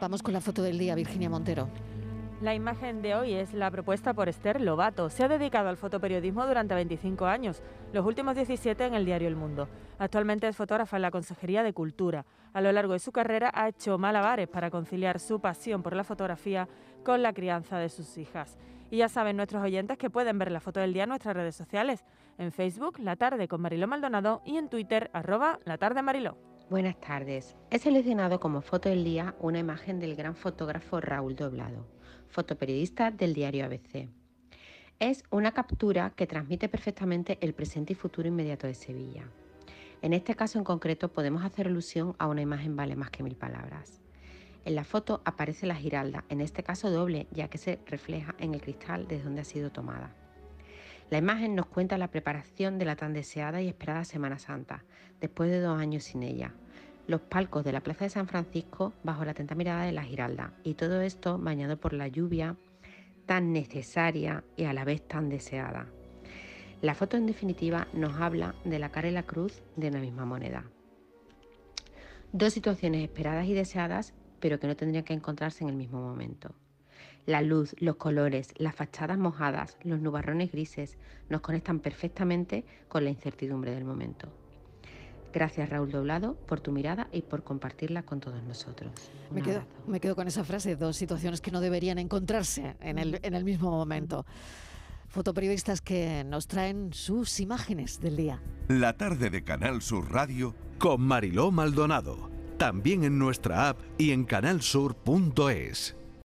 Vamos con la foto del día, Virginia Montero. La imagen de hoy es la propuesta por Esther Lobato. Se ha dedicado al fotoperiodismo durante 25 años, los últimos 17 en el diario El Mundo. Actualmente es fotógrafa en la Consejería de Cultura. A lo largo de su carrera ha hecho malabares para conciliar su pasión por la fotografía con la crianza de sus hijas. Y ya saben nuestros oyentes que pueden ver la foto del día en nuestras redes sociales, en Facebook, La Tarde con Mariló Maldonado y en Twitter, arroba La Tarde Mariló. Buenas tardes. He seleccionado como foto del día una imagen del gran fotógrafo Raúl Doblado fotoperiodista del diario ABC. Es una captura que transmite perfectamente el presente y futuro inmediato de Sevilla. En este caso en concreto podemos hacer alusión a una imagen vale más que mil palabras. En la foto aparece la giralda, en este caso doble, ya que se refleja en el cristal desde donde ha sido tomada. La imagen nos cuenta la preparación de la tan deseada y esperada Semana Santa, después de dos años sin ella, los palcos de la Plaza de San Francisco bajo la atenta mirada de la Giralda y todo esto bañado por la lluvia tan necesaria y a la vez tan deseada. La foto en definitiva nos habla de la cara y la cruz de una misma moneda. Dos situaciones esperadas y deseadas, pero que no tendrían que encontrarse en el mismo momento. La luz, los colores, las fachadas mojadas, los nubarrones grises nos conectan perfectamente con la incertidumbre del momento. Gracias Raúl Doblado por tu mirada y por compartirla con todos nosotros. Me quedo, me quedo, con esa frase, dos situaciones que no deberían encontrarse en el, en el mismo momento. Fotoperiodistas que nos traen sus imágenes del día. La tarde de Canal Sur Radio con Mariló Maldonado. También en nuestra app y en canalsur.es.